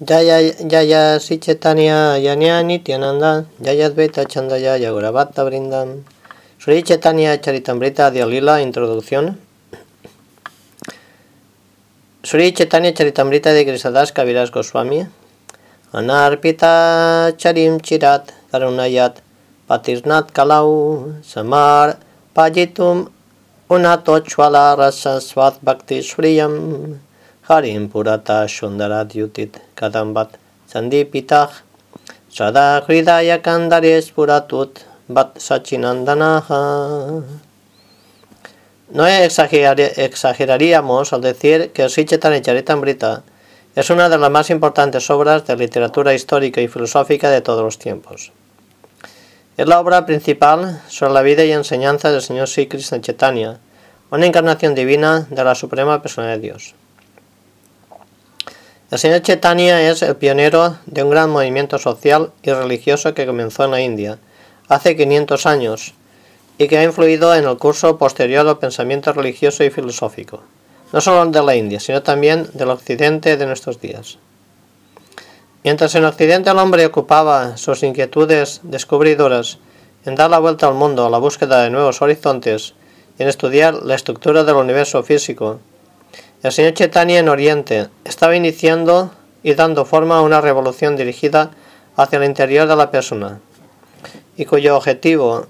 Jaya, jaya, zitxetania, jania, nitian handa, jaya beta txandaia, jagura bat da brindan. Zuritxetania, txaritan brita, dialila, introducción. Zuritxetania, txaritan brita, de grisadas, kabiraz gozuami. Anarpita, txarim, txirat, garunaiat, patiznat, kalau, samar, pajitum, unato, rasa, swat bakti, zuriam. Harim Purata Kadambat Sandipitah Sada Hridaya Kandares Puratut Bat Sachinandanaha No exageraríamos al decir que Sichetan Charitamrita es una de las más importantes obras de literatura histórica y filosófica de todos los tiempos. Es la obra principal sobre la vida y enseñanza del Señor Sri Krishna Chaitanya, una encarnación divina de la Suprema Persona de Dios. El señor Chaitanya es el pionero de un gran movimiento social y religioso que comenzó en la India hace 500 años y que ha influido en el curso posterior del pensamiento religioso y filosófico, no solo de la India, sino también del occidente de nuestros días. Mientras en Occidente el hombre ocupaba sus inquietudes descubridoras en dar la vuelta al mundo a la búsqueda de nuevos horizontes y en estudiar la estructura del universo físico el señor Chaitanya en Oriente estaba iniciando y dando forma a una revolución dirigida hacia el interior de la persona y cuyo objetivo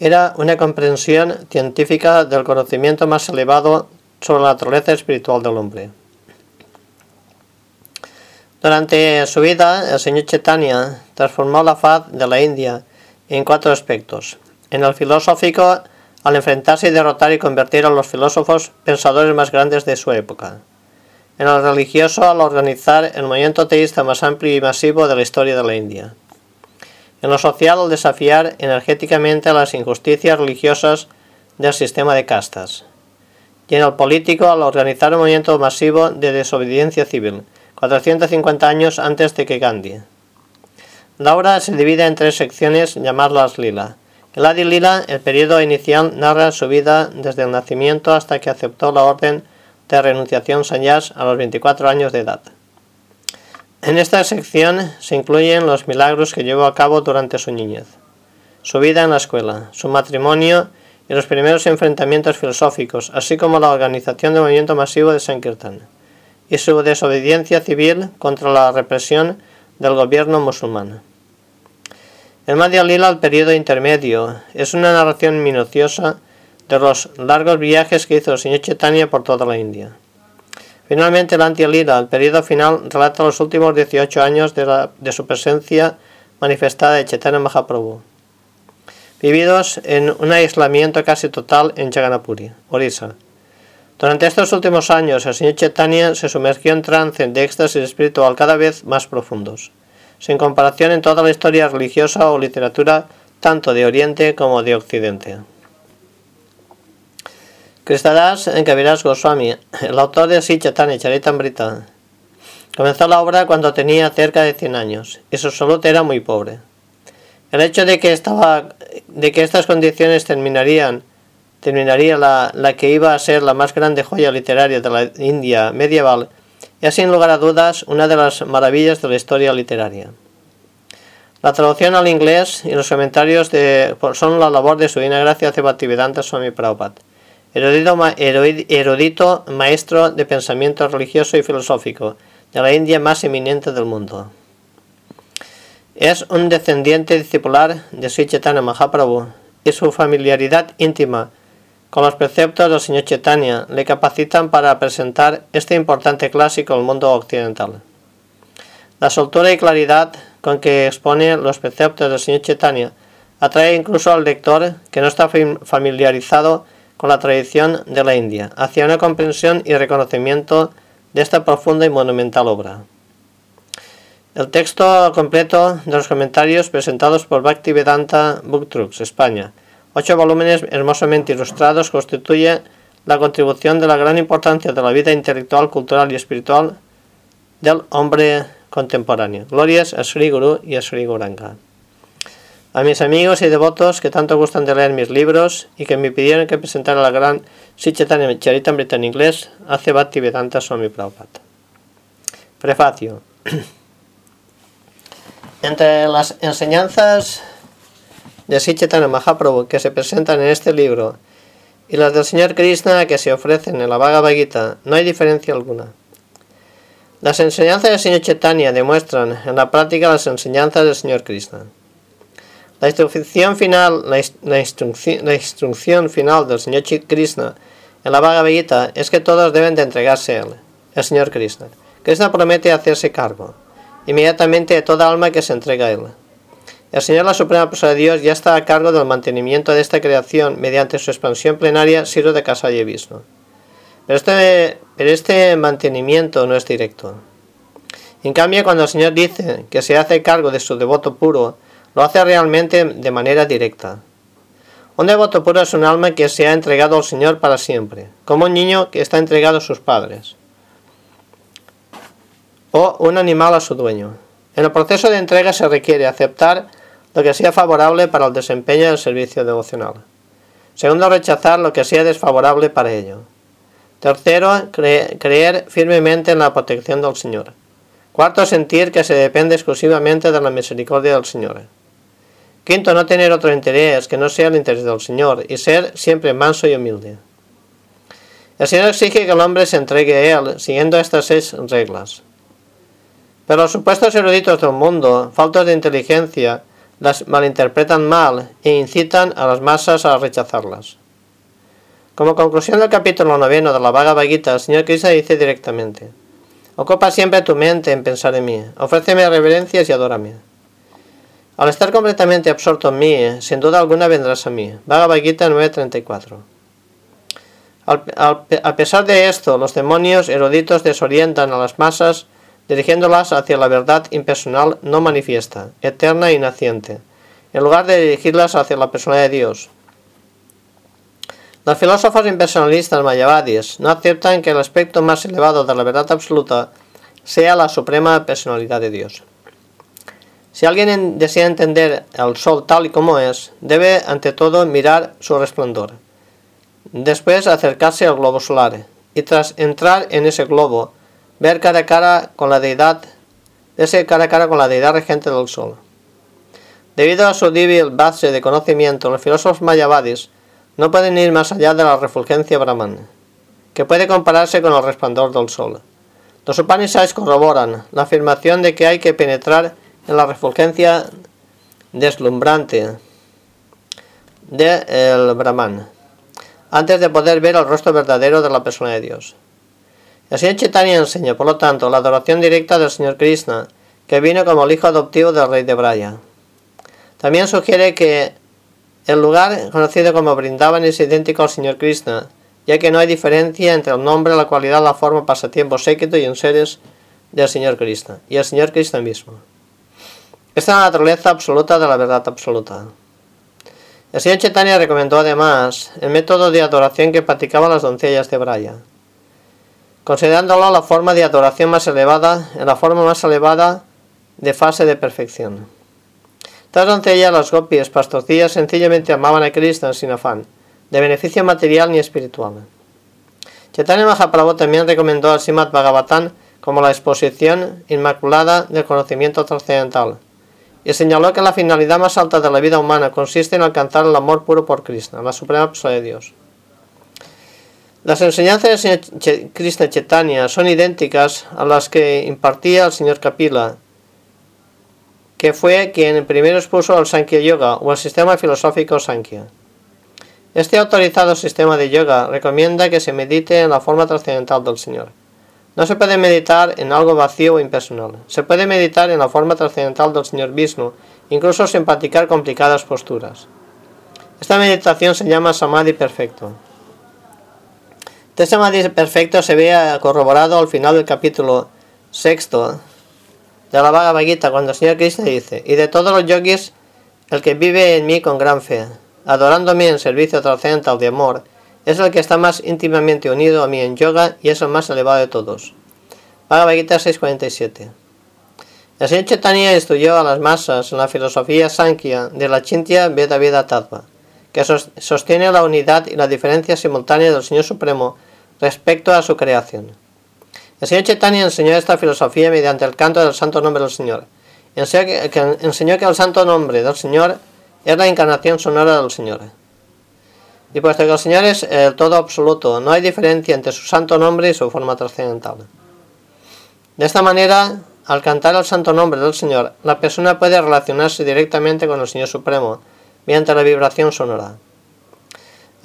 era una comprensión científica del conocimiento más elevado sobre la naturaleza espiritual del hombre. Durante su vida, el señor Chaitanya transformó la faz de la India en cuatro aspectos. En el filosófico, al enfrentarse y derrotar y convertir a los filósofos pensadores más grandes de su época. En el religioso, al organizar el movimiento teísta más amplio y masivo de la historia de la India. En lo social, al desafiar energéticamente las injusticias religiosas del sistema de castas. Y en el político, al organizar un movimiento masivo de desobediencia civil, 450 años antes de que Gandhi. La obra se divide en tres secciones llamadas lila el Adi Lila, el periodo inicial, narra su vida desde el nacimiento hasta que aceptó la orden de renunciación sanyas a los 24 años de edad. En esta sección se incluyen los milagros que llevó a cabo durante su niñez, su vida en la escuela, su matrimonio y los primeros enfrentamientos filosóficos, así como la organización del movimiento masivo de Sankirtan y su desobediencia civil contra la represión del gobierno musulmán. El Madhya Lila, el periodo intermedio, es una narración minuciosa de los largos viajes que hizo el señor Chaitanya por toda la India. Finalmente, el Antya Lila, el periodo final, relata los últimos 18 años de, su presencia manifestada de Chaitanya Mahaprabhu, vividos en un aislamiento casi total en Jaganapuri, Orissa. Durante estos últimos años, el señor Chaitanya se sumergió en trance de éxtasis espiritual cada vez más profundos sin comparación en toda la historia religiosa o literatura tanto de Oriente como de Occidente. Kristadas Kaviraj Goswami, el autor de Sichatani Charitamrita, comenzó la obra cuando tenía cerca de 100 años y su salud era muy pobre. El hecho de que, estaba, de que estas condiciones terminarían terminaría la, la que iba a ser la más grande joya literaria de la India medieval es sin lugar a dudas una de las maravillas de la historia literaria. La traducción al inglés y los comentarios de, son la labor de su Gracia Bhaktivedanta Swami Prabhupada, erudito, erudito maestro de pensamiento religioso y filosófico de la India más eminente del mundo. Es un descendiente discipular de Sri Chaitanya Mahaprabhu y su familiaridad íntima con los preceptos del señor Chaitanya le capacitan para presentar este importante clásico al mundo occidental. La soltura y claridad con que expone los preceptos del señor Chaitanya atrae incluso al lector que no está familiarizado con la tradición de la India, hacia una comprensión y reconocimiento de esta profunda y monumental obra. El texto completo de los comentarios presentados por Bhaktivedanta Book Trucks, España, Ocho volúmenes hermosamente ilustrados constituye la contribución de la gran importancia de la vida intelectual, cultural y espiritual del hombre contemporáneo. Glorias a Sri Guru y a Sri Guranga. A mis amigos y devotos que tanto gustan de leer mis libros y que me pidieron que presentara la gran Sichetanya Charitamrita en inglés, hace Bhaktivedanta Swami Prabhupada. Prefacio. Entre las enseñanzas de Sichetanya Mahaprabhu que se presentan en este libro y las del Señor Krishna que se ofrecen en la Bhagavad Gita, no hay diferencia alguna. Las enseñanzas del Señor Chaitanya demuestran en la práctica las enseñanzas del Señor Krishna. La instrucción final, la, instrucción, final del Señor Krishna en la Bhagavad Gita es que todos deben de entregarse a Él, el Señor Krishna. Krishna promete hacerse cargo inmediatamente de toda alma que se entrega a Él. El Señor, la Suprema Persona de Dios, ya está a cargo del mantenimiento de esta creación mediante su expansión plenaria, Siro de Casa y Vishnu. Pero este, pero este mantenimiento no es directo. En cambio, cuando el Señor dice que se hace cargo de su devoto puro, lo hace realmente de manera directa. Un devoto puro es un alma que se ha entregado al Señor para siempre, como un niño que está entregado a sus padres, o un animal a su dueño. En el proceso de entrega se requiere aceptar lo que sea favorable para el desempeño del servicio devocional. Segundo, rechazar lo que sea desfavorable para ello. Tercero, creer firmemente en la protección del Señor. Cuarto, sentir que se depende exclusivamente de la misericordia del Señor. Quinto, no tener otro interés que no sea el interés del Señor y ser siempre manso y humilde. El Señor exige que el hombre se entregue a Él siguiendo estas seis reglas. Pero los supuestos eruditos del mundo, faltos de inteligencia, las malinterpretan mal e incitan a las masas a rechazarlas. Como conclusión del capítulo noveno de la Vaga Gita, el Señor Krishna dice directamente, Ocupa siempre tu mente en pensar en mí, ofréceme reverencias y adórame. Al estar completamente absorto en mí, sin duda alguna vendrás a mí. Bhagavad Gita 9.34. a pesar de esto, los demonios eruditos desorientan a las masas, dirigiéndolas hacia la verdad impersonal no manifiesta, eterna y naciente, en lugar de dirigirlas hacia la persona de Dios, los filósofos impersonalistas mayavadis no aceptan que el aspecto más elevado de la verdad absoluta sea la suprema personalidad de Dios. Si alguien desea entender al sol tal y como es, debe ante todo mirar su resplandor. Después acercarse al globo solar y tras entrar en ese globo, ver cara a cara con la deidad, ese cara a cara con la deidad regente del sol. Debido a su débil base de conocimiento, los filósofos mayavadis no pueden ir más allá de la refulgencia Brahman, que puede compararse con el resplandor del sol. Los Upanishads corroboran la afirmación de que hay que penetrar en la refulgencia deslumbrante del Brahman, antes de poder ver el rostro verdadero de la persona de Dios. El Señor Chaitanya enseña, por lo tanto, la adoración directa del Señor Krishna, que vino como el hijo adoptivo del rey de Braya. También sugiere que el lugar, conocido como Brindavan, es idéntico al Señor Krishna, ya que no hay diferencia entre el nombre, la cualidad, la forma, pasatiempo, séquito y en seres del Señor Krishna, y el Señor Krishna mismo. Esta es la naturaleza absoluta de la verdad absoluta. El Señor Chaitanya recomendó además el método de adoración que practicaban las doncellas de Braya, considerándolo la forma de adoración más elevada, en la forma más elevada de fase de perfección. Estas doncellas, las gopis, pastorcillas, sencillamente amaban a Krishna sin afán, de beneficio material ni espiritual. Chaitanya Mahaprabhu también recomendó al Simad Bhagavatam como la exposición inmaculada del conocimiento trascendental, y señaló que la finalidad más alta de la vida humana consiste en alcanzar el amor puro por Krishna, la suprema persona de Dios. Las enseñanzas del Señor Krishna Chaitanya son idénticas a las que impartía el Señor Kapila que fue quien primero expuso el Sankhya Yoga o el sistema filosófico Sankhya. Este autorizado sistema de yoga recomienda que se medite en la forma trascendental del Señor. No se puede meditar en algo vacío o impersonal. Se puede meditar en la forma trascendental del Señor Vishnu, incluso sin practicar complicadas posturas. Esta meditación se llama Samadhi perfecto. Este Samadhi perfecto se ve corroborado al final del capítulo sexto de la vaga vaguita cuando el Señor Krishna dice, y de todos los yogis, el que vive en mí con gran fe, adorándome en servicio trascendental de amor, es el que está más íntimamente unido a mí en yoga y es el más elevado de todos. Bhagavad Gita 6.47 El señor Chaitanya estudió a las masas la filosofía Sankhya de la Chintya Veda Veda Tattva, que sostiene la unidad y la diferencia simultánea del Señor Supremo respecto a su creación. El señor Chaitanya enseñó esta filosofía mediante el canto del santo nombre del Señor. Enseñó que, el santo nombre del Señor es la encarnación sonora del Señor. Y puesto que el Señor es el todo absoluto, no hay diferencia entre su santo nombre y su forma trascendental. De esta manera, al cantar el santo nombre del Señor, la persona puede relacionarse directamente con el Señor Supremo mediante la vibración sonora.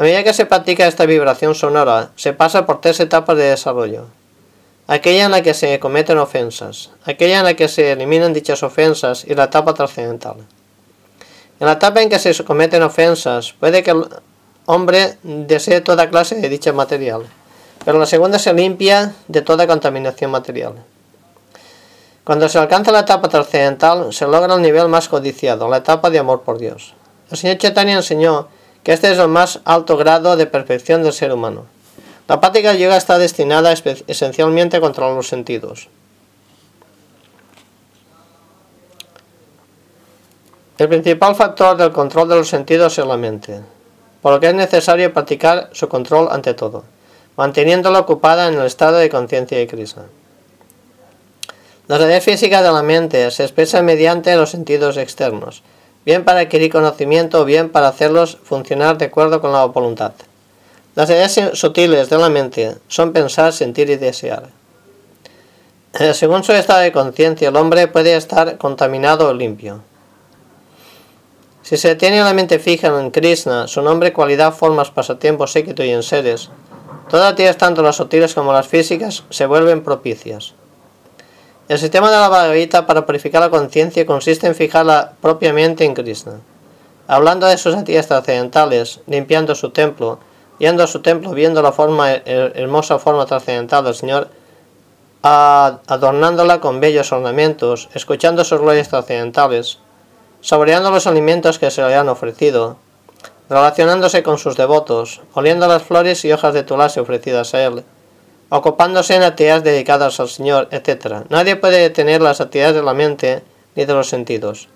A medida que se practica esta vibración sonora, se pasa por tres etapas de desarrollo aquella en la que se cometen ofensas, aquella en la que se eliminan dichas ofensas y la etapa trascendental. En la etapa en que se cometen ofensas, puede que el hombre desee toda clase de dicha material, pero la segunda se limpia de toda contaminación material. Cuando se alcanza la etapa trascendental, se logra el nivel más codiciado, la etapa de amor por Dios. El señor Chaitanya enseñó que este es el más alto grado de perfección del ser humano. La práctica yoga está destinada esencialmente a controlar los sentidos. El principal factor del control de los sentidos es la mente, por lo que es necesario practicar su control ante todo, manteniéndola ocupada en el estado de conciencia de Krishna. La realidad física de la mente se expresa mediante los sentidos externos, bien para adquirir conocimiento o bien para hacerlos funcionar de acuerdo con la voluntad. Las ideas sutiles de la mente son pensar, sentir y desear. Eh, según su estado de conciencia, el hombre puede estar contaminado o limpio. Si se tiene la mente fija en Krishna, su nombre, cualidad, formas, pasatiempos, séquito y enseres, todas las actividades, tanto las sutiles como las físicas, se vuelven propicias. El sistema de la Bhagavad para purificar la conciencia consiste en fijarla propiamente en Krishna. Hablando de sus actividades trascendentales, limpiando su templo, yendo a su templo, viendo la hermosa forma trascendental del Señor, adornándola con bellos ornamentos, escuchando sus glorias trascendentales, saboreando los alimentos que se le han ofrecido, relacionándose con sus devotos, oliendo las flores y hojas de tulasi ofrecidas a él, ocupándose en actividades dedicadas al Señor, etc. Nadie puede detener las actividades de la mente ni de los sentidos,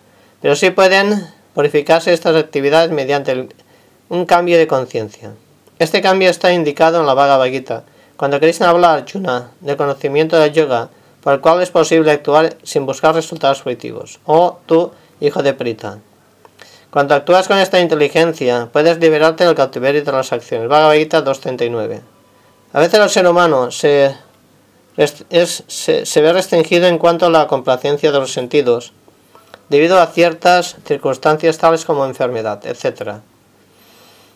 pero sí pueden purificarse estas actividades mediante un cambio de conciencia. Este cambio está indicado en la Bhagavad Gita, cuando Krishna habla a Arjuna del conocimiento del yoga, por el cual es posible actuar sin buscar resultados positivos. Oh, tú, hijo de Prita. Cuando actúas con esta inteligencia, puedes liberarte del cautiverio de las acciones. Bhagavad Gita 239. A veces el ser humano se, ve restringido en cuanto a la complacencia de los sentidos, debido a ciertas circunstancias tales como enfermedad, etc.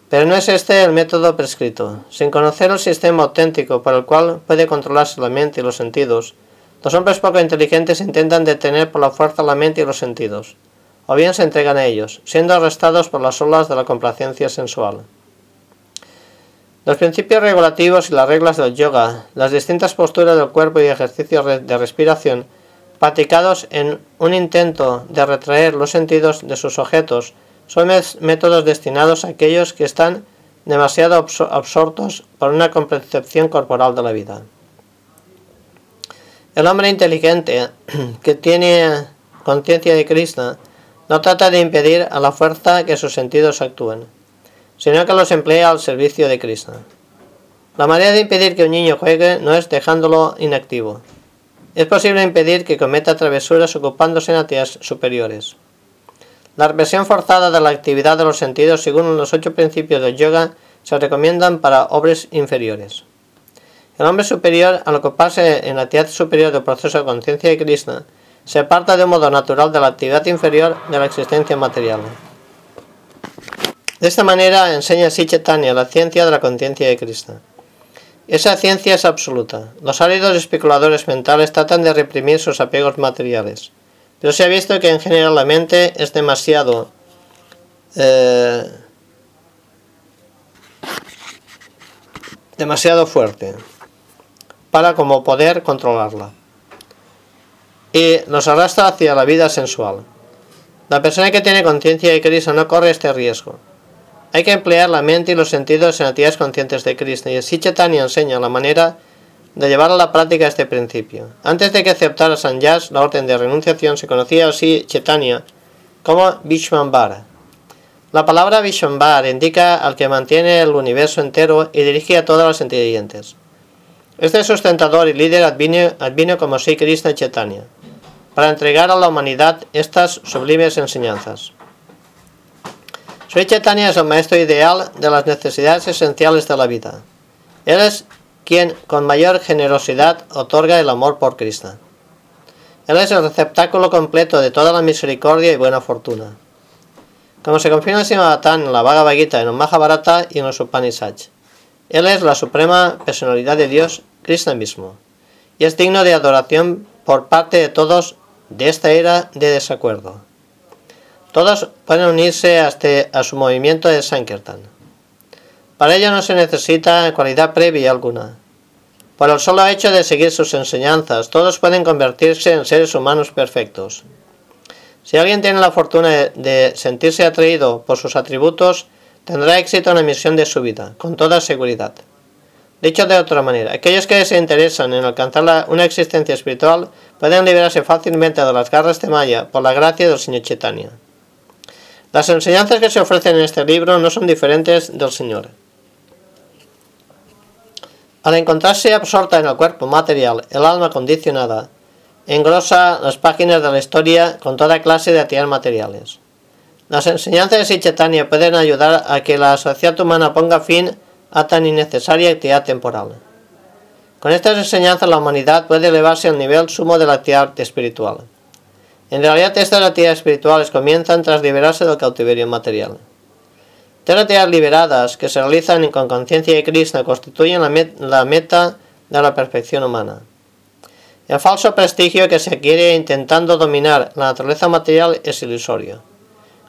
Pero no es este el método prescrito. Sin conocer el sistema auténtico por el cual puede controlarse la mente y los sentidos, los hombres poco inteligentes intentan detener por la fuerza la mente y los sentidos, o bien se entregan a ellos, siendo arrestados por las olas de la complacencia sensual. Los principios regulativos y las reglas del yoga, las distintas posturas del cuerpo y ejercicios de respiración, practicados en un intento de retraer los sentidos de sus objetos son métodos destinados a aquellos que están demasiado absortos por una concepción corporal de la vida. El hombre inteligente que tiene conciencia de Krishna no trata de impedir a la fuerza que sus sentidos actúen, sino que los emplea al servicio de Krishna. La manera de impedir que un niño juegue no es dejándolo inactivo. Es posible impedir que cometa travesuras ocupándose en actividades superiores. La represión forzada de la actividad de los sentidos, según los ocho principios del yoga, se recomiendan para hombres inferiores. El hombre superior, al ocuparse en la actividad superior del proceso de conciencia de Krishna, se aparta de un modo natural de la actividad inferior de la existencia material. De esta manera enseña Sichetanya la ciencia de la conciencia de Krishna. Esa ciencia es absoluta. Los áridos especuladores mentales tratan de reprimir sus apegos materiales. Pero se ha visto que en general la mente es demasiado eh, demasiado fuerte para como poder controlarla y nos arrastra hacia la vida sensual. La persona que tiene conciencia de Cristo no corre este riesgo. Hay que emplear la mente y los sentidos en actividades conscientes de Cristo y el Sichetani enseña la manera de llevar a la práctica este principio. Antes de que aceptara Sannyas la orden de renunciación, se conocía así Chaitanya como Vishwambara. La palabra Vishwambara indica al que mantiene el universo entero y dirige a todas las inteligentes. Este sustentador y líder advino, como Sri Krishna Chaitanya para entregar a la humanidad estas sublimes enseñanzas. Sri es el maestro ideal de las necesidades esenciales de la vida. Él es quien con mayor generosidad otorga el amor por Krishna. Él es el receptáculo completo de toda la misericordia y buena fortuna. Como se confirma en la Bhagavad Gita, en el Mahabharata y en los Upanishads. Él es la suprema personalidad de Dios, Krishna mismo, y es digno de adoración por parte de todos de esta era de desacuerdo. Todos pueden unirse hasta a su movimiento de Sankirtan. Para ello no se necesita cualidad previa alguna. Por el solo hecho de seguir sus enseñanzas, todos pueden convertirse en seres humanos perfectos. Si alguien tiene la fortuna de sentirse atraído por sus atributos, tendrá éxito en la misión de su vida, con toda seguridad. Dicho de otra manera, aquellos que se interesan en alcanzar una existencia espiritual pueden liberarse fácilmente de las garras de Maya por la gracia del Señor Chaitanya. Las enseñanzas que se ofrecen en este libro no son diferentes del Señor. Al encontrarse absorta en el cuerpo material, el alma condicionada engrosa las páginas de la historia con toda clase de actividades materiales. Las enseñanzas de Sichetania pueden ayudar a que la sociedad humana ponga fin a tan innecesaria actividad temporal. Con estas enseñanzas la humanidad puede elevarse al nivel sumo de la actividad espiritual. En realidad estas actividades espirituales comienzan tras liberarse del cautiverio material. Terapias liberadas que se realizan con conciencia de Krishna constituyen la, meta de la perfección humana. El falso prestigio que se adquiere intentando dominar la naturaleza material es ilusorio.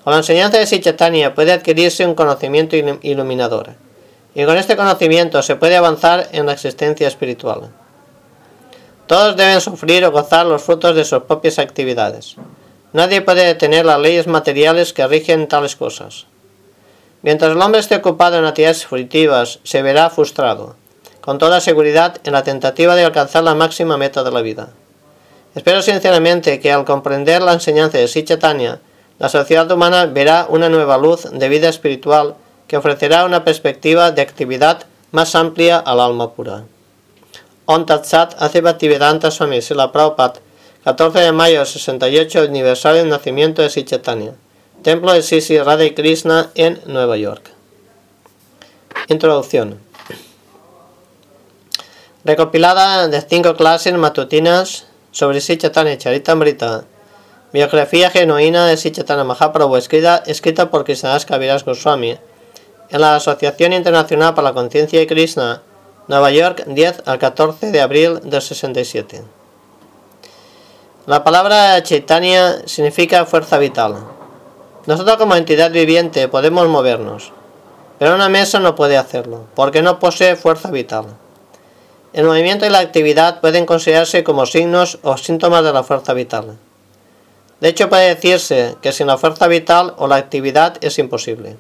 Con la enseñanza de Sichetania puede adquirirse un conocimiento iluminador, y con este conocimiento se puede avanzar en la existencia espiritual. Todos deben sufrir o gozar los frutos de sus propias actividades. Nadie puede detener las leyes materiales que rigen tales cosas. Mientras el hombre esté ocupado en actividades fruitivas, se verá frustrado, con toda seguridad, en la tentativa de alcanzar la máxima meta de la vida. Espero sinceramente que al comprender la enseñanza de Sichetania, la sociedad humana verá una nueva luz de vida espiritual que ofrecerá una perspectiva de actividad más amplia al alma pura. Tatsat hace Bhaktivedanta Swami Sila Prabhupada, 14 de mayo del 68, aniversario del nacimiento de Sichetania. Templo de Sisi Radha Krishna en Nueva York. Introducción. Recopilada de cinco clases matutinas sobre Sichatana y Charitamrita. Biografía genuina de Sichatana Mahaprabhu escrita, escrita por Krishnadas Kaviraj Goswami en la Asociación Internacional para la Conciencia de Krishna, Nueva York, 10 al 14 de abril del 67. La palabra Chaitanya significa fuerza vital. Nosotros como entidad viviente podemos movernos, pero una mesa no puede hacerlo, porque no posee fuerza vital. El movimiento y la actividad pueden considerarse como signos o síntomas de la fuerza vital. De hecho, puede decirse que sin la fuerza vital o la actividad es imposible.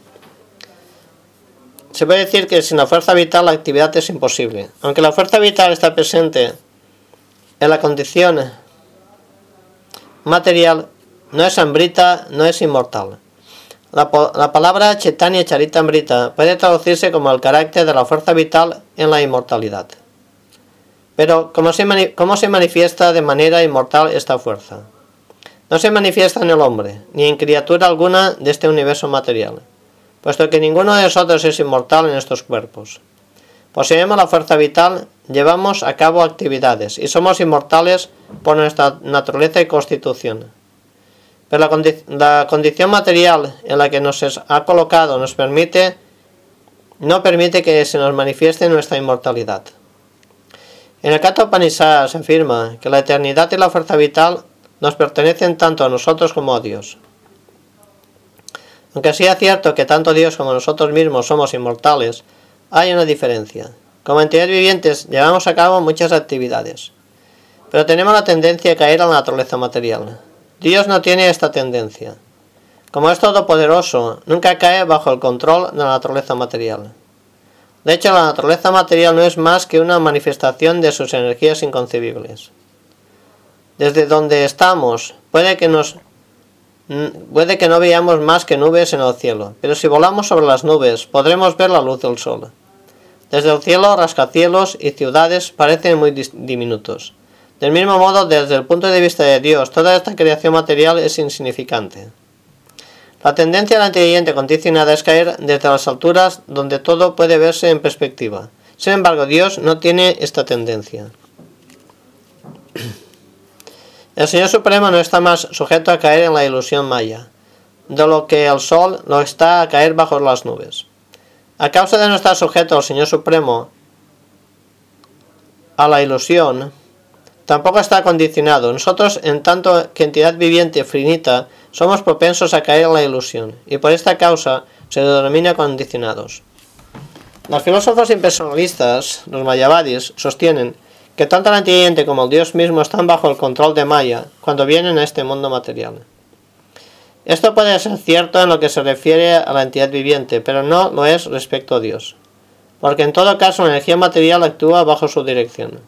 Se puede decir que sin la fuerza vital la actividad es imposible. Aunque la fuerza vital está presente en la condición material, no es ambrita, no es inmortal. La, palabra Chaitanya Charitamrita puede traducirse como el carácter de la fuerza vital en la inmortalidad. Pero, ¿cómo se, ¿cómo se manifiesta de manera inmortal esta fuerza? No se manifiesta en el hombre, ni en criatura alguna de este universo material, puesto que ninguno de nosotros es inmortal en estos cuerpos. Poseemos la fuerza vital, llevamos a cabo actividades y somos inmortales por nuestra naturaleza y constitución. Pero la, condición material en la que nos ha colocado nos permite, no permite que se nos manifieste nuestra inmortalidad. En el Kata Upanishad se afirma que la eternidad y la fuerza vital nos pertenecen tanto a nosotros como a Dios. Aunque sea cierto que tanto Dios como nosotros mismos somos inmortales, hay una diferencia. Como entidades vivientes llevamos a cabo muchas actividades, pero tenemos la tendencia a caer a la naturaleza material. Dios no tiene esta tendencia. Como es todopoderoso, nunca cae bajo el control de la naturaleza material. De hecho, la naturaleza material no es más que una manifestación de sus energías inconcebibles. Desde donde estamos, puede que nos puede que no veamos más que nubes en el cielo, pero si volamos sobre las nubes, podremos ver la luz del sol. Desde el cielo, rascacielos y ciudades parecen muy diminutos. Del mismo modo, desde el punto de vista de Dios, toda esta creación material es insignificante. La tendencia a la inteligente condicionada es caer desde las alturas donde todo puede verse en perspectiva. Sin embargo, Dios no tiene esta tendencia. El Señor Supremo no está más sujeto a caer en la ilusión maya, de lo que el sol lo está a caer bajo las nubes. A causa de no estar sujeto al Señor Supremo a la ilusión, tampoco está condicionado. Nosotros, en tanto que entidad viviente finita, somos propensos a caer en la ilusión, y por esta causa se denomina condicionados. Los filósofos impersonalistas, los mayavadis, sostienen que tanto la entidad como el Dios mismo están bajo el control de Maya cuando vienen a este mundo material. Esto puede ser cierto en lo que se refiere a la entidad viviente, pero no lo es respecto a Dios, porque en todo caso la energía material actúa bajo su dirección.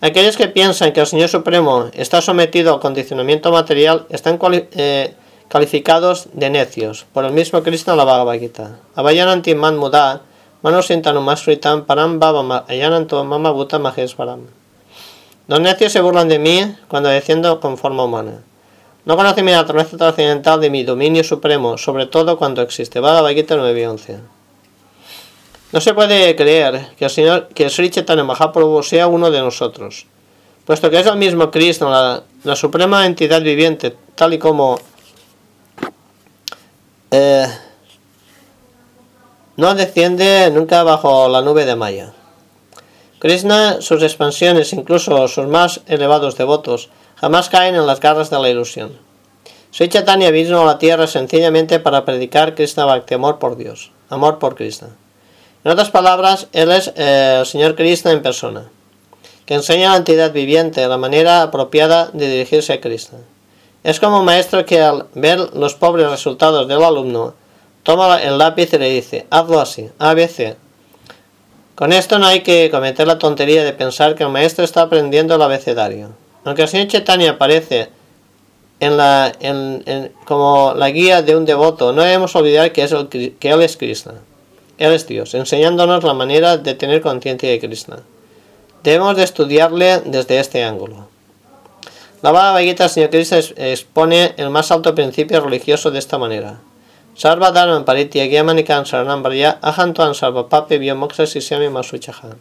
Aquellos que piensan que el Señor Supremo está sometido al condicionamiento material están eh, calificados de necios por el mismo Cristo en la Bhagavad Gita. Muda, manosintanu param baba ayananto mama buta. Los necios se burlan de mí cuando desciendo con forma humana. No conocen mi naturaleza trascendental de mi dominio supremo, sobre todo cuando existe. Bhagavad Gita 9 y 11. No se puede creer que el Señor, que Sri Chaitanya Mahaprabhu sea uno de nosotros, puesto que es el mismo Cristo, la, suprema entidad viviente, tal y como eh, no desciende nunca bajo la nube de Maya. Krishna, sus expansiones, incluso sus más elevados devotos, jamás caen en las garras de la ilusión. Sri Chaitanya vino a la tierra sencillamente para predicar Krishna Bhakti, amor por Dios, amor por Krishna. En otras palabras, Él es eh, el Señor Cristo en persona, que enseña a la entidad viviente la manera apropiada de dirigirse a Cristo. Es como un maestro que al ver los pobres resultados del alumno, toma el lápiz y le dice, hazlo así, ABC. Con esto no hay que cometer la tontería de pensar que el maestro está aprendiendo el abecedario. Aunque el señor Chaitanya aparece en la, como la guía de un devoto, no debemos olvidar que, es que Él es Krishna. Él es Dios, enseñándonos la manera de tener conciencia de Krishna. Debemos de estudiarle desde este ángulo. La Bhagavad Gita, Señor Krishna, expone el más alto principio religioso de esta manera. Sarva Dharma Paritya Gyamanikan Saranam Varya Ahantuan Sarva Pape Biomoxa Sisyami Masuchaha.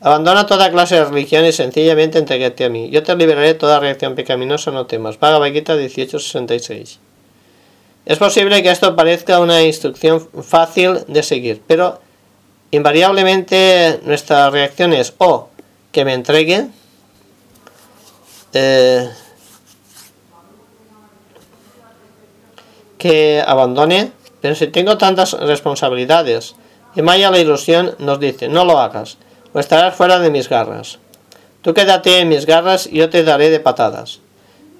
Abandona toda clase de religión y sencillamente entregate a mí. Yo te liberaré toda reacción pecaminosa, no temas. Bhagavad Gita 1866. Es posible que esto parezca una instrucción fácil de seguir, pero invariablemente nuestra reacción es o que me entregue, eh, abandone, pero si tengo tantas responsabilidades, y Maya la ilusión nos dice, no lo hagas, o estarás fuera de mis garras. Tú quédate en mis garras y yo te daré de patadas.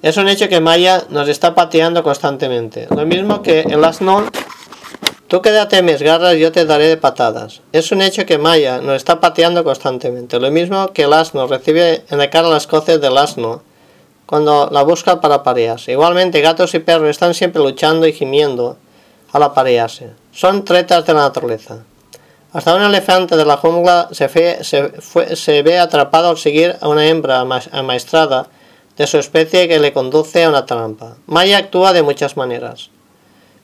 Es un hecho que Maya nos está pateando constantemente. Lo mismo que el asno. Tú quédate en mis garras y yo te daré de patadas. Es un hecho que Maya nos está pateando constantemente. Lo mismo que el asno recibe en la cara las coces del asno cuando la busca para parearse. Igualmente gatos y perros están siempre luchando y gimiendo al aparearse. Son tretas de la naturaleza. Hasta un elefante de la jungla se, ve atrapado al seguir a una hembra amaestrada de su especie que le conduce a una trampa. Maya actúa de muchas maneras,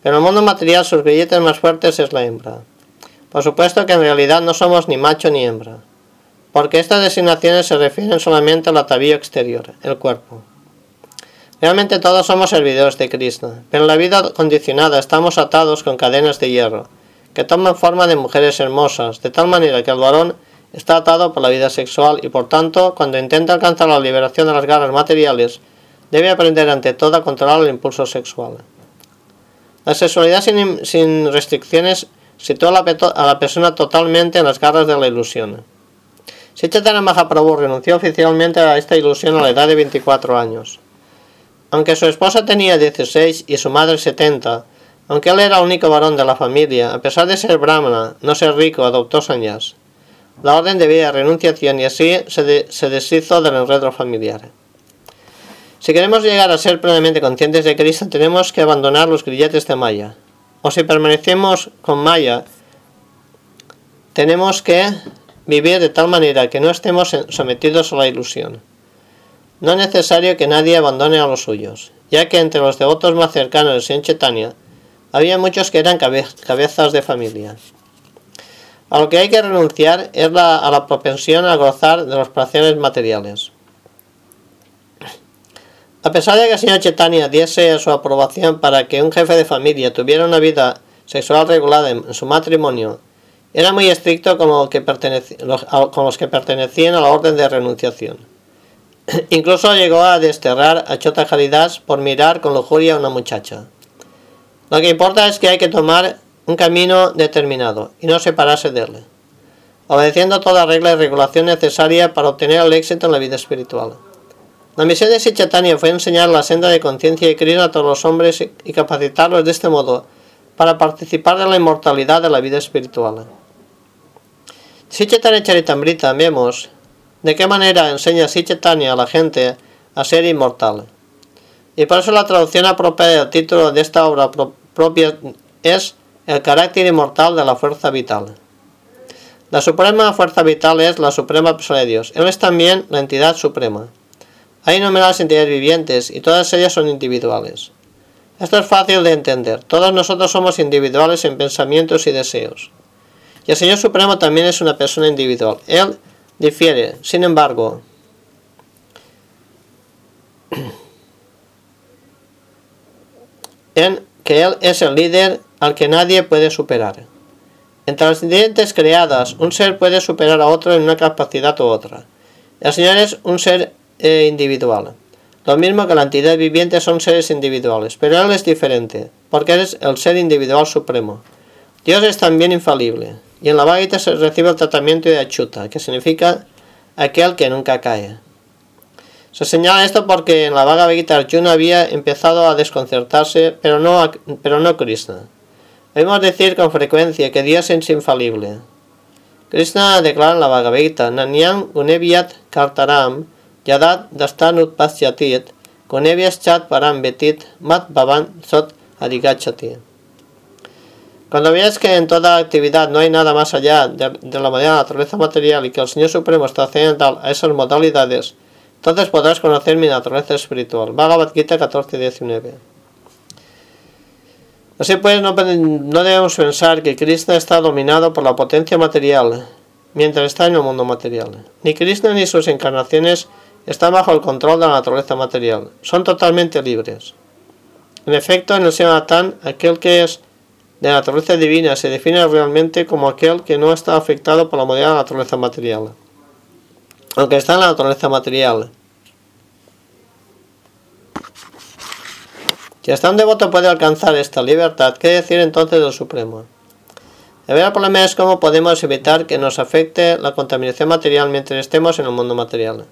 pero en el mundo material sus billetes más fuertes es la hembra. Por supuesto que en realidad no somos ni macho ni hembra, porque estas designaciones se refieren solamente al atavío exterior, el cuerpo. Realmente todos somos servidores de Krishna, pero en la vida condicionada estamos atados con cadenas de hierro, que toman forma de mujeres hermosas, de tal manera que el varón está atado por la vida sexual y por tanto, cuando intenta alcanzar la liberación de las garras materiales, debe aprender ante todo a controlar el impulso sexual. La sexualidad sin, restricciones sitúa a la, persona totalmente en las garras de la ilusión. Si Chaitanya Mahaprabhu renunció oficialmente a esta ilusión a la edad de 24 años. Aunque su esposa tenía 16 y su madre 70, Aunque él era el único varón de la familia, a pesar de ser brahmana, no ser rico, adoptó sañas. La orden debía renunciación y así se, se deshizo del enredo familiar. Si queremos llegar a ser plenamente conscientes de Cristo, tenemos que abandonar los grilletes de Maya. O si permanecemos con Maya, tenemos que vivir de tal manera que no estemos sometidos a la ilusión. No es necesario que nadie abandone a los suyos, ya que entre los devotos más cercanos de Chaitanya había muchos que eran cabezas de familia. A lo que hay que renunciar es a la propensión a gozar de los placeres materiales. A pesar de que el señor Chaitanya diese su aprobación para que un jefe de familia tuviera una vida sexual regulada en su matrimonio, era muy estricto con, los que pertenecían a la orden de renunciación. Incluso llegó a desterrar a Chota Haridas por mirar con lujuria a una muchacha. Lo que importa es que hay que tomar un camino determinado y no separarse de él, obedeciendo toda regla y regulación necesaria para obtener el éxito en la vida espiritual. La misión de Sichatania fue enseñar la senda de conciencia y Cristo a todos los hombres y capacitarlos de este modo para participar de la inmortalidad de la vida espiritual. Sichetanya Charitamrita vemos de qué manera enseña Sichetanya a la gente a ser inmortal. Y por eso la traducción apropiada del título de esta obra propia es El carácter inmortal de la fuerza vital. La suprema fuerza vital es la suprema persona de Dios. Él es también la entidad suprema. Hay numeradas entidades vivientes y todas ellas son individuales. Esto es fácil de entender. Todos nosotros somos individuales en pensamientos y deseos. Y el Señor Supremo también es una persona individual. Él difiere, sin embargo, en que Él es el líder al que nadie puede superar. Entre las creadas, un ser puede superar a otro en una capacidad u otra. El Señor es un ser eh, individual. Lo mismo que la entidad viviente son seres individuales, pero Él es diferente, porque es el ser individual supremo. Dios es también infalible. Y en la Bhagavad se recibe el tratamiento de Achuta, que significa aquel que nunca cae. Se señala esto porque en la Bhagavad Arjuna había empezado a desconcertarse, pero no, pero no Krishna. Debemos decir con frecuencia que Dios es infalible. Krishna declara en la Bhagavad Nanyam Gunevyat Kartaram Yadat Dastanut Pasyatit Gunevyas Chat Param Betit Mat Bhavan Sot Adhigachati. Cuando veas que en toda actividad no hay nada más allá de, la modalidad naturaleza material y que el Señor Supremo está accediendo a esas modalidades, entonces podrás conocer mi naturaleza espiritual. Bhagavad Gita 14-19. Así pues, no, no, debemos pensar que Krishna está dominado por la potencia material mientras está en el mundo material. Ni Krishna ni sus encarnaciones están bajo el control de la naturaleza material. Son totalmente libres. En efecto, en el Simatán, aquel que es de naturaleza divina se define realmente como aquel que no está afectado por la modalidad de la naturaleza material, aunque está en la naturaleza material. Si hasta un devoto puede alcanzar esta libertad, ¿qué decir entonces del Supremo? El verdadero problema es cómo podemos evitar que nos afecte la contaminación material mientras estemos en el mundo material.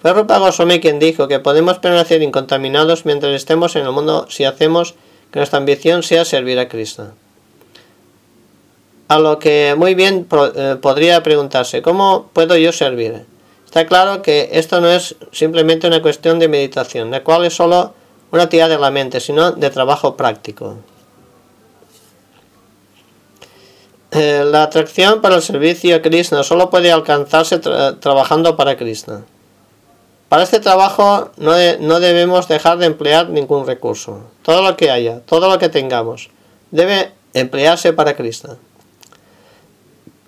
Fue Rupa Goswami quien dijo que podemos permanecer incontaminados mientras estemos en el mundo si hacemos que nuestra ambición sea servir a Cristo. A lo que muy bien eh, podría preguntarse, ¿cómo puedo yo servir? Está claro que esto no es simplemente una cuestión de meditación, la cual es solo una actividad de la mente, sino de trabajo práctico. Eh, la atracción para el servicio a Krishna solo puede alcanzarse trabajando para Krishna. Para este trabajo no, no, debemos dejar de emplear ningún recurso. Todo lo que haya, todo lo que tengamos, debe emplearse para Krishna.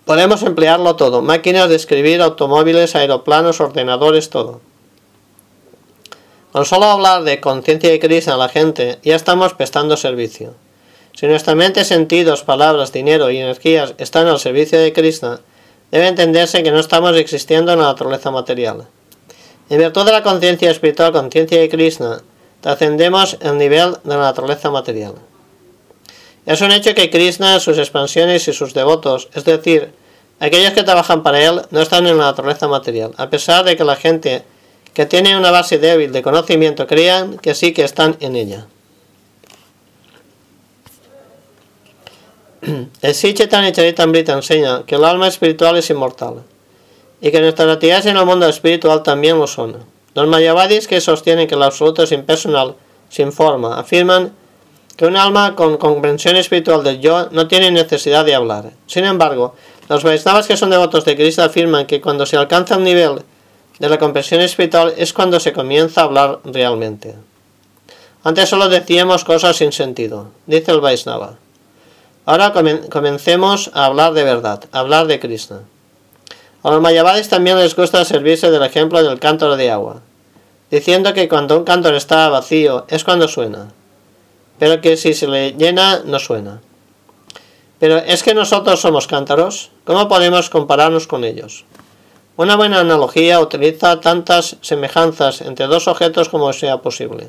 Podemos emplearlo todo, máquinas de escribir, automóviles, aeroplanos, ordenadores, todo. Con solo hablar de conciencia de Krishna a la gente, ya estamos prestando servicio. Si nuestra mente, sentidos, palabras, dinero y energías están al servicio de Krishna, debe entenderse que no estamos existiendo en la naturaleza material. En virtud de la conciencia espiritual, conciencia de Krishna, trascendemos el nivel de la naturaleza material. Es un hecho que Krishna, sus expansiones y sus devotos, es decir, aquellos que trabajan para él, no están en la naturaleza material, a pesar de que la gente que tiene una base débil de conocimiento crean que sí que están en ella. El Sri Chaitanya Charitamrita enseña que el alma espiritual es inmortal y que nuestras actividades en el mundo espiritual también lo son. Los mayavadis que sostienen que el absoluto es impersonal, sin forma, afirman que un alma con comprensión espiritual del yo no tiene necesidad de hablar. Sin embargo, los Vaisnavas que son devotos de Cristo afirman que cuando se alcanza el nivel de la comprensión espiritual es cuando se comienza a hablar realmente. Antes solo decíamos cosas sin sentido, dice el Vaisnava. Ahora comencemos a hablar de verdad, a hablar de Krishna. A los mayavadis también les gusta servirse del ejemplo del cántaro de agua, diciendo que cuando un cántaro está vacío es cuando suena, pero que si se le llena no suena. Pero es que nosotros somos cántaros, ¿cómo podemos compararnos con ellos? Una buena analogía utiliza tantas semejanzas entre dos objetos como sea posible.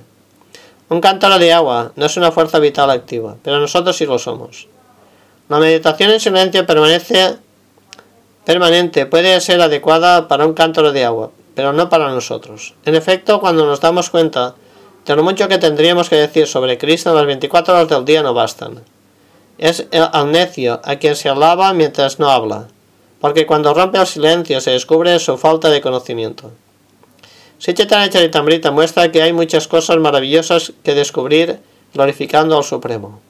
Un cántaro de agua no es una fuerza vital activa, pero nosotros sí lo somos. La meditación en silencio permanece permanente puede ser adecuada para un cántaro de agua, pero no para nosotros. En efecto, cuando nos damos cuenta de lo mucho que tendríamos que decir sobre Cristo, las 24 horas del día no bastan. Es al necio a quien se alaba mientras no habla, porque cuando rompe el silencio se descubre su falta de conocimiento. Sichetana Charitamrita muestra que hay muchas cosas maravillosas que descubrir glorificando al Supremo.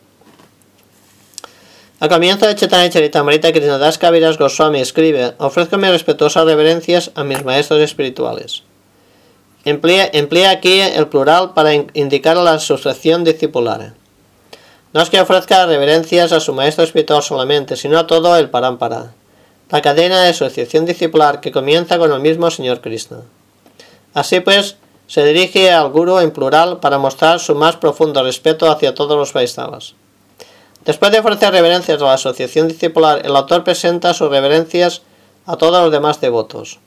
A comienzo de Chaitanya Krishnadas Kaviraj Goswami escribe: Ofrezco mis respetuosas reverencias a mis maestros espirituales. Emplea, emplea aquí el plural para indicar la sucesión discipular. No es que ofrezca reverencias a su maestro espiritual solamente, sino a todo el parampara, la cadena de asociación discipular que comienza con el mismo Señor Krishna. Así pues, se dirige al Guru en plural para mostrar su más profundo respeto hacia todos los Vaisnavas. Después de ofrecer reverencias a la asociación discipular, el autor presenta sus reverencias a todos los demás devotos,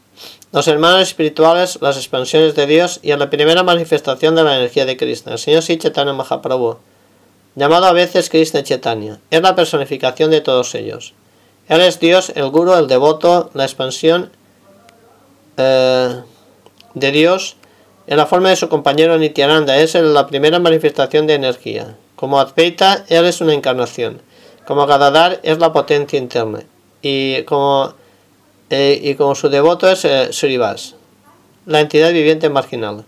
los hermanos espirituales, las expansiones de Dios y a la primera manifestación de la energía de Krishna, el señor Sri Mahaprabhu, llamado a veces Krishna Chaitanya, es la personificación de todos ellos. Él es Dios, el Guru, el devoto, la expansión eh, de Dios en la forma de su compañero Nityananda, es la primera manifestación de energía. Como Advaita, él es una encarnación. Como Gadadar es la potencia interna. Y como, eh, y su devoto es eh, Srivas, la entidad viviente marginal.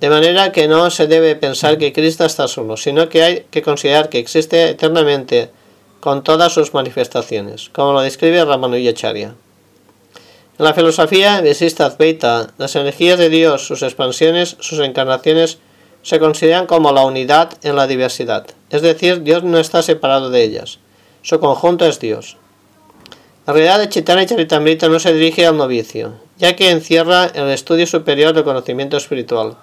De manera que no se debe pensar que Krishna está solo, sino que hay que considerar que existe eternamente con todas sus manifestaciones, como lo describe Ramanujacharya. En la filosofía de Sista Advaita, las energías de Dios, sus expansiones, sus encarnaciones, se consideran como la unidad en la diversidad, es decir, Dios no está separado de ellas, su conjunto es Dios. La realidad de Chaitanya Charitamrita no se dirige al novicio, ya que encierra el estudio superior del conocimiento espiritual.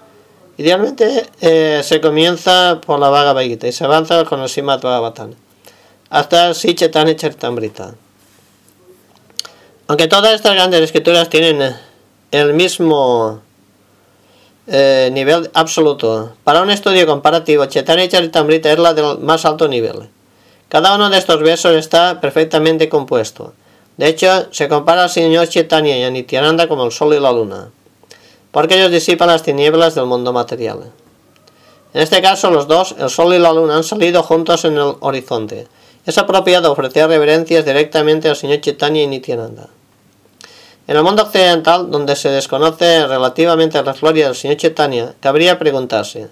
Idealmente eh, se comienza por la Bhagavad Gita y se avanza con el Srimad Bhagavatam, hasta el Sri Chaitanya Charitamrita. Aunque todas estas grandes escrituras tienen el mismo eh, nivel absoluto. Para un estudio comparativo, Chaitanya Charitamrita es la del más alto nivel. Cada uno de estos versos está perfectamente compuesto. De hecho, se compara al señor Chaitanya y a Nityananda como el sol y la luna, porque ellos disipan las tinieblas del mundo material. En este caso, los dos, el sol y la luna, han salido juntos en el horizonte. Es apropiado ofrecer reverencias directamente al señor Chaitanya y Nityananda. En el mundo occidental, donde se desconoce relativamente la gloria del señor Chaitanya, cabría preguntarse,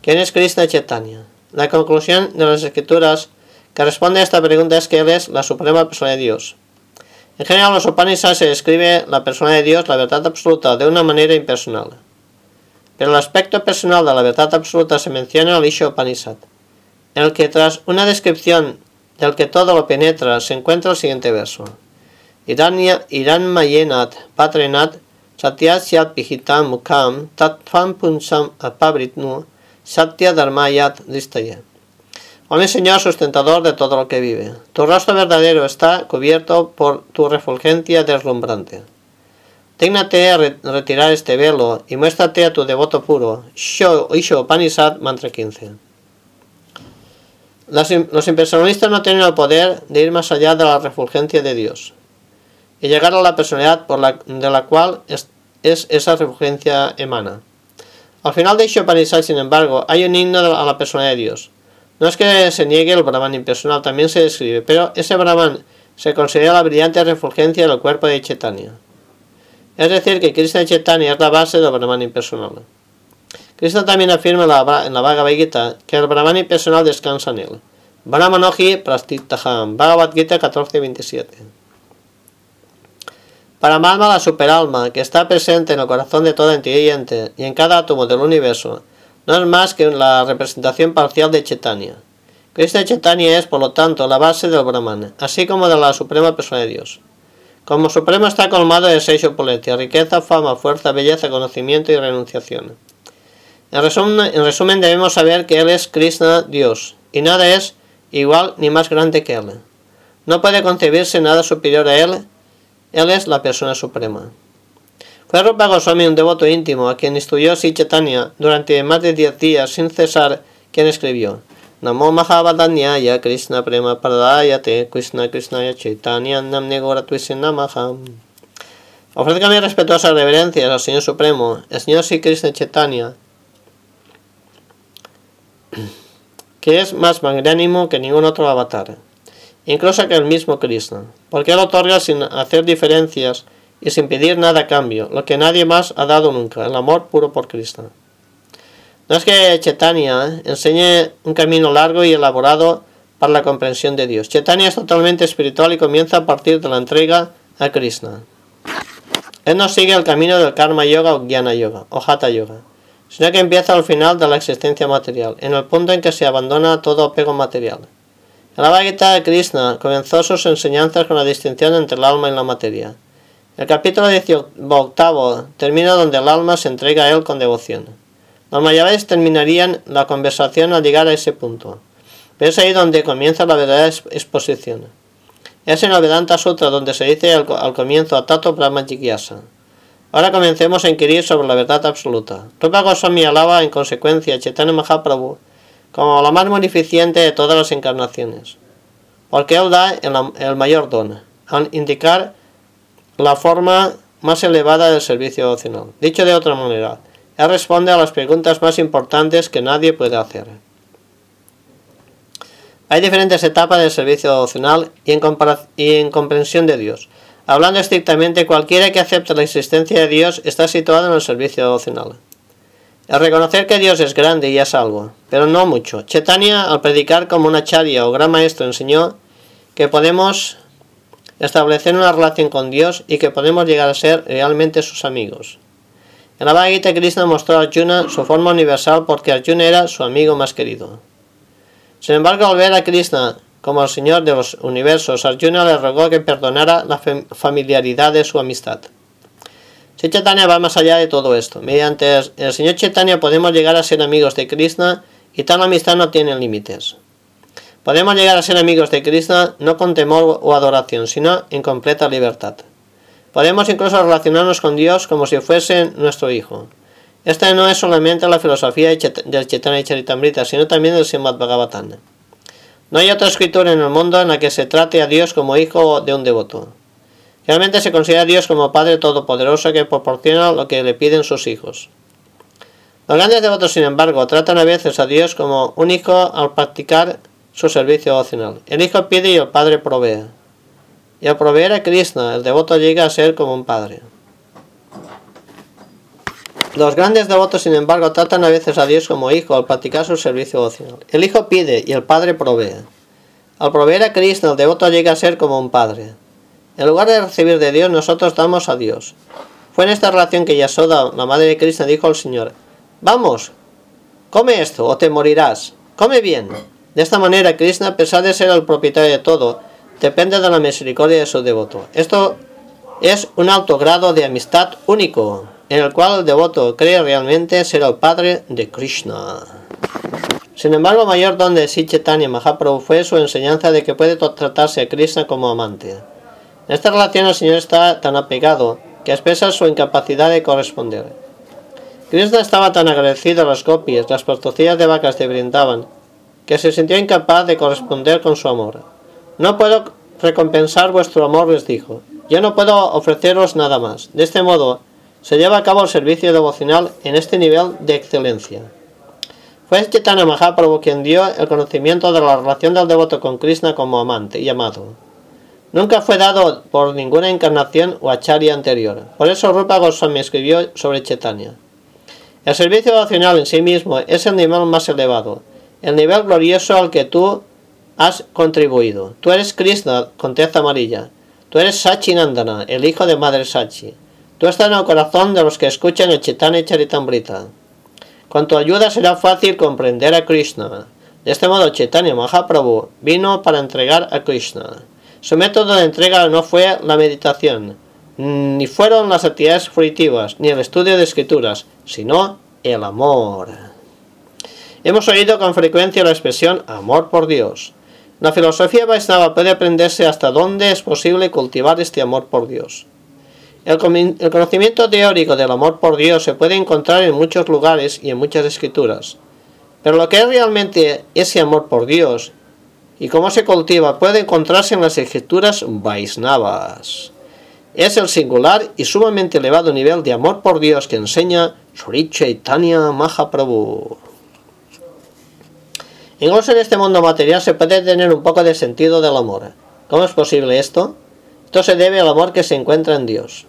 ¿quién es Krishna Chaitanya? La conclusión de las escrituras que responde a esta pregunta es que Él es la suprema persona de Dios. En general, en los Upanishads se describe la persona de Dios, la verdad absoluta, de una manera impersonal. Pero el aspecto personal de la verdad absoluta se menciona en el Isha Upanishad, en el que tras una descripción del que todo lo penetra se encuentra el siguiente verso. Iran mayenat patrenat satyat pihitam mukam tatvam punsam apabritnu satya dharmayat distaya. Oh mi Señor sustentador de todo lo que vive, tu rostro verdadero está cubierto por tu refulgencia deslumbrante. Dígnate a retirar este velo y muéstrate a tu devoto puro. Isho Panisat, mantra 15. Los impersonalistas no tienen el poder de ir más allá de la refulgencia de Dios y llegar a la personalidad por la, de la cual es, esa refulgencia emana. Al final de Ishopanishad, sin embargo, hay un himno a la persona de Dios. No es que se niegue el Brahman impersonal, también se describe, pero ese Brahman se considera la brillante refulgencia del cuerpo de Chaitanya. Es decir, que Krishna Chaitanya es la base del Brahman impersonal. Krishna también afirma en la Bhagavad Gita que el Brahman impersonal descansa en él. Brahmanoji Prastitaham, Bhagavad Gita 14.27. Para Malma, la superalma, que está presente en el corazón de toda entidad y en cada átomo del universo, no es más que la representación parcial de Chaitanya. Krishna Chaitanya es, por lo tanto, la base del Brahman, así como de la suprema persona de Dios. Como supremo está colmado de seis opulencias, riqueza, fama, fuerza, belleza, conocimiento y renunciación. En resumen, debemos saber que Él es Krishna, Dios, y nada es igual ni más grande que Él. No puede concebirse nada superior a Él, Él es la persona suprema. Fue Rupa Goswami un devoto íntimo a quien instruyó Sri durante más de diez días sin cesar, quien escribió Namo Mahavadanyaya Krishna Prema Pradayate Krishna Krishnaya Chaitanya Namne Namaha Ofrezca mis respetuosas reverencias al Señor Supremo, el Señor Sri Krishna Chaitanya, que es más magnánimo que ningún otro avatar, incluso que el mismo Krishna, porque él otorga sin hacer diferencias y sin pedir nada a cambio, lo que nadie más ha dado nunca, el amor puro por Krishna. No es que Chaitanya enseñe un camino largo y elaborado para la comprensión de Dios. Chaitanya es totalmente espiritual y comienza a partir de la entrega a Krishna. Él no sigue el camino del Karma Yoga o Jnana Yoga o Hatha Yoga, sino que empieza al final de la existencia material, en el punto en que se abandona todo apego material. La Bhagavad Krishna comenzó sus enseñanzas con la distinción entre el alma y la materia. El capítulo 18 termina donde el alma se entrega a él con devoción. Los mayabes terminarían la conversación al llegar a ese punto. Pero es ahí donde comienza la verdadera exposición. Es en el Vedanta Sutra donde se dice al, comienzo Atato Brahma Jigyasa. Ahora comencemos a inquirir sobre la verdad absoluta. Rupa Goswami alaba en consecuencia a Chaitanya Mahaprabhu como la más munificente de todas las encarnaciones, porque él da el, el mayor don, al indicar la forma más elevada del servicio devocional. Dicho de otra manera, él responde a las preguntas más importantes que nadie puede hacer. Hay diferentes etapas del servicio devocional y en, y en comprensión de Dios. Hablando estrictamente, cualquiera que acepte la existencia de Dios está situado en el servicio devocional. El reconocer que Dios es grande y es algo, pero no mucho. Chetania, al predicar como una charia o gran maestro, enseñó que podemos establecer una relación con Dios y que podemos llegar a ser realmente sus amigos. En la Bhagavad Krishna mostró a Arjuna su forma universal porque Arjuna era su amigo más querido. Sin embargo, al ver a Krishna como el Señor de los universos, Arjuna le rogó que perdonara la familiaridad de su amistad. Si Chaitanya va más allá de todo esto. Mediante el Señor Chaitanya podemos llegar a ser amigos de Krishna y tal amistad no tiene límites. Podemos llegar a ser amigos de Krishna no con temor o adoración, sino en completa libertad. Podemos incluso relacionarnos con Dios como si fuese nuestro Hijo. Esta no es solamente la filosofía del Chaitanya Charitamrita, sino también del Srimad Bhagavatam. No hay otra escritura en el mundo en la que se trate a Dios como hijo de un devoto. Realmente se considera a Dios como Padre Todopoderoso que proporciona lo que le piden sus hijos. Los grandes devotos, sin embargo, tratan a veces a Dios como un hijo al practicar su servicio devocional. El hijo pide y el padre provee. Y al proveer a Krishna, el devoto llega a ser como un padre. Los grandes devotos, sin embargo, tratan a veces a Dios como hijo al practicar su servicio devocional. El hijo pide y el padre provee. Al proveer a Krishna, el devoto llega a ser como un padre. En lugar de recibir de Dios, nosotros damos a Dios. Fue en esta relación que Yasoda, la madre de Krishna, dijo al Señor, Vamos, come esto o te morirás. Come bien. De esta manera, Krishna, a pesar de ser el propietario de todo, depende de la misericordia de su devoto. Esto es un alto grado de amistad único, en el cual el devoto cree realmente ser el padre de Krishna. Sin embargo, el mayor don de Sri Mahaprabhu fue su enseñanza de que puede tratarse a Krishna como amante. Esta relación el Señor está tan apegado que expresa su incapacidad de corresponder. Krishna estaba tan agradecido a las copias, las pastorcillas de vacas de brindaban, que se sintió incapaz de corresponder con su amor. No puedo recompensar vuestro amor, les dijo. Yo no puedo ofreceros nada más. De este modo, se lleva a cabo el servicio devocional en este nivel de excelencia. Fue Chaitanya Mahaprabhu quien dio el conocimiento de la relación del devoto con Krishna como amante y amado. Nunca fue dado por ninguna encarnación o acharya anterior. Por eso Rupa Goswami escribió sobre Chaitanya. El servicio devocional en sí mismo es el nivel más elevado, el nivel glorioso al que tú has contribuido. Tú eres Krishna con tez amarilla. Tú eres Sachi Nandana, el hijo de Madre Sachi. Tú estás en el corazón de los que escuchan el Chaitanya Charitamrita. Con tu ayuda será fácil comprender a Krishna. De este modo, Chaitanya Mahaprabhu vino para entregar a Krishna. Su método de entrega no fue la meditación, ni fueron las actividades fruitivas, ni el estudio de escrituras, sino el amor. Hemos oído con frecuencia la expresión amor por Dios. La filosofía Vaisnava puede aprenderse hasta dónde es posible cultivar este amor por Dios. El, conocimiento teórico del amor por Dios se puede encontrar en muchos lugares y en muchas escrituras. Pero lo que es realmente ese amor por Dios y cómo se cultiva puede encontrarse en las escrituras Vaisnavas. Es el singular y sumamente elevado nivel de amor por Dios que enseña Sri Chaitanya Mahaprabhu. Incluso en este mundo material se puede tener un poco de sentido del amor. ¿Cómo es posible esto? Esto se debe al amor que se encuentra en Dios.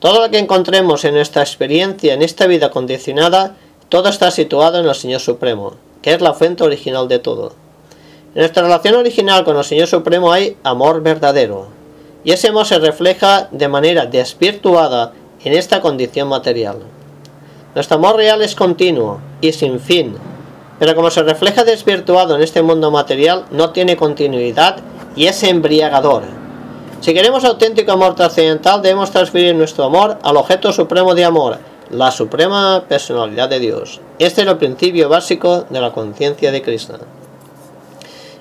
Todo lo que encontremos en nuestra experiencia en esta vida condicionada, todo está situado en el Señor Supremo, que es la fuente original de todo. En nuestra relación original con el Señor Supremo hay amor verdadero, y ese amor se refleja de manera desvirtuada en esta condición material. Nuestro amor real es continuo y sin fin, pero como se refleja desvirtuado en este mundo material, no tiene continuidad y es embriagador si queremos auténtico amor trascendental, debemos transferir nuestro amor al objeto supremo de amor, la suprema personalidad de Dios. Este es el principio básico de la conciencia de Krishna.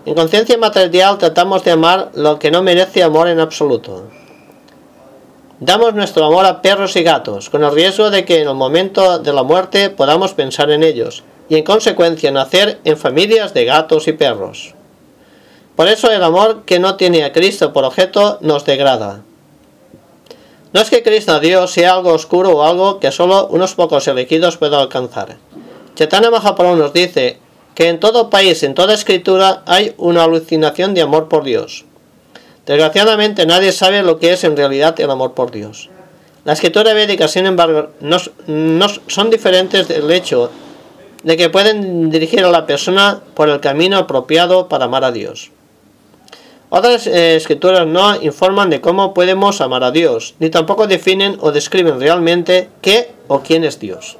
En conciencia material tratamos de amar lo que no merece amor en absoluto. Damos nuestro amor a perros y gatos, con el riesgo de que en el momento de la muerte podamos pensar en ellos, y en consecuencia nacer en familias de gatos y perros. Por eso el amor que no tiene a Cristo por objeto nos degrada. No es que Cristo Dios sea algo oscuro o algo que solo unos pocos elegidos puedan alcanzar. Chaitanya Mahaprabhu nos dice que en todo país, en toda escritura, hay una alucinación de amor por Dios. Desgraciadamente nadie sabe lo que es en realidad el amor por Dios. La escritura védica, sin embargo, no, son diferentes del hecho de que pueden dirigir a la persona por el camino apropiado para amar a Dios. Otras eh, escrituras no informan de cómo podemos amar a Dios, ni tampoco definen o describen realmente qué o quién es Dios.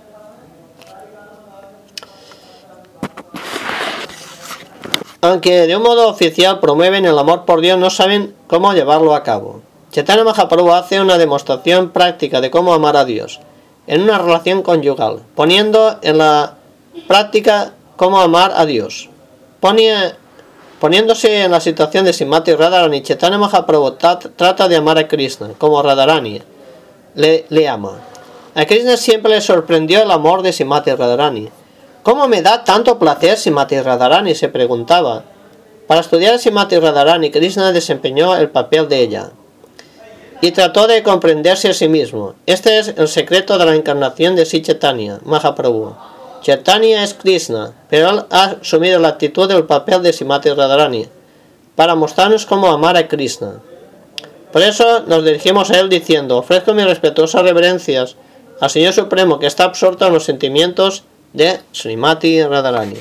Aunque de un modo oficial promueven el amor por Dios, no saben cómo llevarlo a cabo. Chaitanya Mahaprabhu hace una demostración práctica de cómo amar a Dios en una relación conyugal, poniendo en la práctica cómo amar a Dios. Poniéndose en la situación de Simati Radharani, Chaitanya Mahaprabhu trata de amar a Krishna, como Radharani le, le ama. A Krishna siempre le sorprendió el amor de Simati Radharani. ¿Cómo me da tanto placer Simati Radharani? se preguntaba. Para estudiar a Simati Radharani, Krishna desempeñó el papel de ella y trató de comprenderse a sí mismo. Este es el secreto de la encarnación de Sichetania, Mahaprabhu. Chaitanya es Krishna, pero él ha asumido la actitud del papel de Simati Radharani para mostrarnos cómo amar a Krishna. Por eso nos dirigimos a él diciendo, ofrezco mis respetuosas reverencias al Señor Supremo que está absorto en los sentimientos de Srimati Radharani.